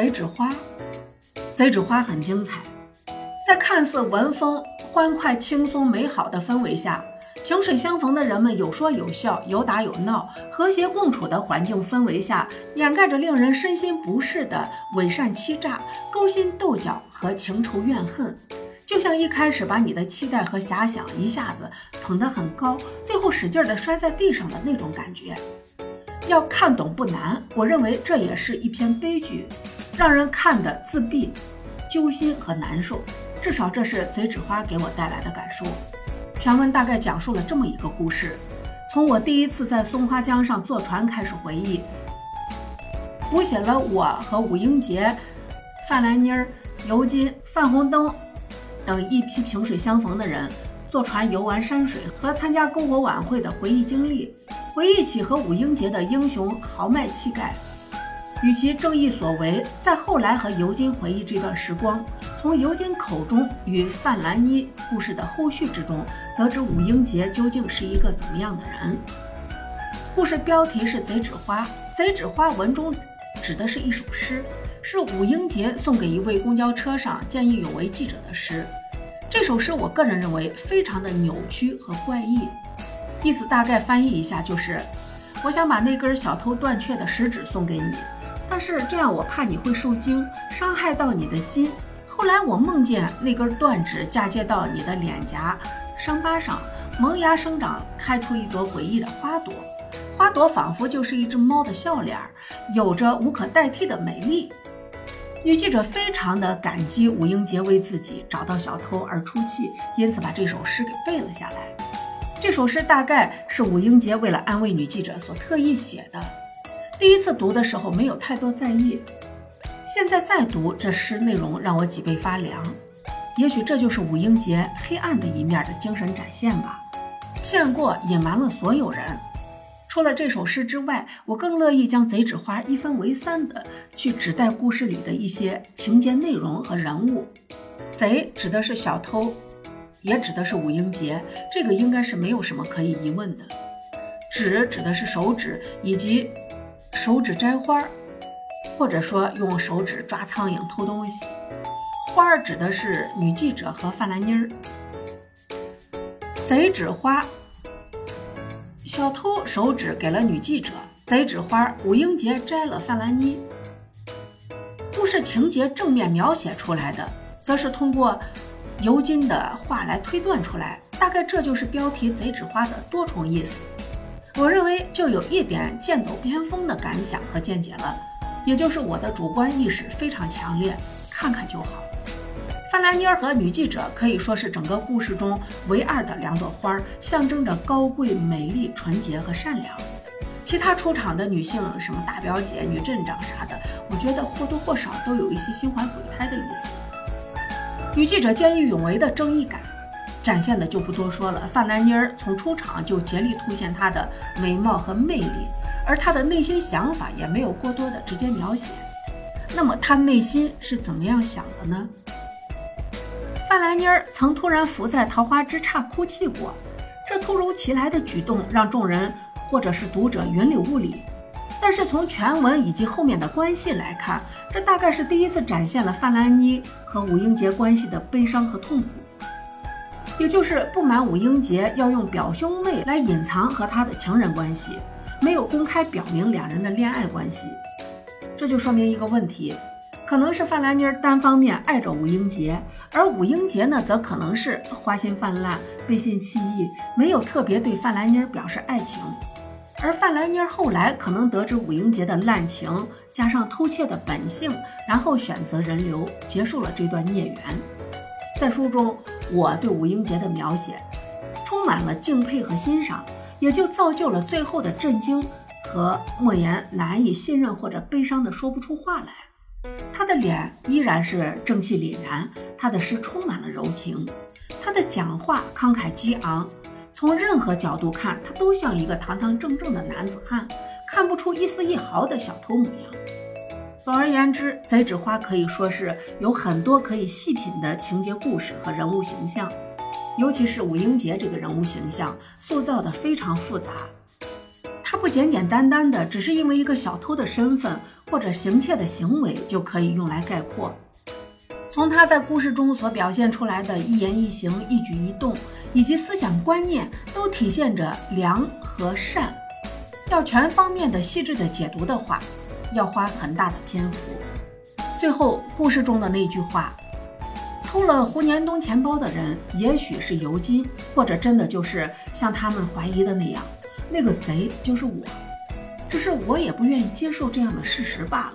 贼纸花，贼纸花很精彩，在看似文风欢快、轻松、美好的氛围下，萍水相逢的人们有说有笑、有打有闹，和谐共处的环境氛围下，掩盖着令人身心不适的伪善欺诈、勾心斗角和情仇怨恨。就像一开始把你的期待和遐想一下子捧得很高，最后使劲的摔在地上的那种感觉。要看懂不难，我认为这也是一篇悲剧，让人看得自闭、揪心和难受。至少这是贼纸花给我带来的感受。全文大概讲述了这么一个故事：从我第一次在松花江上坐船开始回忆，谱写了我和武英杰、范兰妮儿、尤金、范红灯。等一批萍水相逢的人，坐船游玩山水和参加篝火晚会的回忆经历，回忆起和武英杰的英雄豪迈气概，与其正义所为。在后来和尤金回忆这段时光，从尤金口中与范兰妮故事的后续之中，得知武英杰究竟是一个怎么样的人。故事标题是《贼纸花》，《贼纸花》文中指的是一首诗。是武英杰送给一位公交车上见义勇为记者的诗。这首诗，我个人认为非常的扭曲和怪异。意思大概翻译一下就是：我想把那根小偷断却的食指送给你，但是这样我怕你会受惊，伤害到你的心。后来我梦见那根断指嫁接到你的脸颊伤疤上，萌芽生长，开出一朵诡异的花朵。花朵仿佛就是一只猫的笑脸，有着无可代替的美丽。女记者非常的感激武英杰为自己找到小偷而出气，因此把这首诗给背了下来。这首诗大概是武英杰为了安慰女记者所特意写的。第一次读的时候没有太多在意，现在再读这诗内容让我脊背发凉。也许这就是武英杰黑暗的一面的精神展现吧，骗过隐瞒了所有人。除了这首诗之外，我更乐意将贼纸花一分为三的去指代故事里的一些情节内容和人物。贼指的是小偷，也指的是武英杰，这个应该是没有什么可以疑问的。指指的是手指以及手指摘花儿，或者说用手指抓苍蝇偷东西。花儿指的是女记者和范兰妮儿。贼纸花。小偷手指给了女记者，贼纸花武英杰摘了范兰妮。故事情节正面描写出来的，则是通过尤金的话来推断出来。大概这就是标题“贼纸花”的多重意思。我认为就有一点剑走偏锋的感想和见解了，也就是我的主观意识非常强烈，看看就好。范兰妮儿和女记者可以说是整个故事中唯二的两朵花，象征着高贵、美丽、纯洁和善良。其他出场的女性，什么大表姐、女镇长啥的，我觉得或多或少都有一些心怀鬼胎的意思。女记者见义勇为的正义感展现的就不多说了。范兰妮儿从出场就竭力凸显她的美貌和魅力，而她的内心想法也没有过多的直接描写。那么她内心是怎么样想的呢？范兰妮儿曾突然伏在桃花枝杈哭泣过，这突如其来的举动让众人或者是读者云里雾里。但是从全文以及后面的关系来看，这大概是第一次展现了范兰妮和武英杰关系的悲伤和痛苦，也就是不满武英杰要用表兄妹来隐藏和他的情人关系，没有公开表明两人的恋爱关系。这就说明一个问题。可能是范兰妮单方面爱着武英杰，而武英杰呢，则可能是花心泛滥、背信弃义，没有特别对范兰妮表示爱情。而范兰妮后来可能得知武英杰的滥情，加上偷窃的本性，然后选择人流，结束了这段孽缘。在书中，我对武英杰的描写充满了敬佩和欣赏，也就造就了最后的震惊和莫言难以信任或者悲伤的说不出话来。他的脸依然是正气凛然，他的诗充满了柔情，他的讲话慷慨激昂，从任何角度看，他都像一个堂堂正正的男子汉，看不出一丝一毫的小偷模样。总而言之，《贼纸花》可以说是有很多可以细品的情节故事和人物形象，尤其是武英杰这个人物形象塑造的非常复杂。他不简简单单的只是因为一个小偷的身份或者行窃的行为就可以用来概括。从他在故事中所表现出来的一言一行、一举一动，以及思想观念，都体现着良和善。要全方面的、细致的解读的话，要花很大的篇幅。最后，故事中的那句话：“偷了胡年东钱包的人，也许是尤金，或者真的就是像他们怀疑的那样，那个贼就是我。只是我也不愿意接受这样的事实罢了。”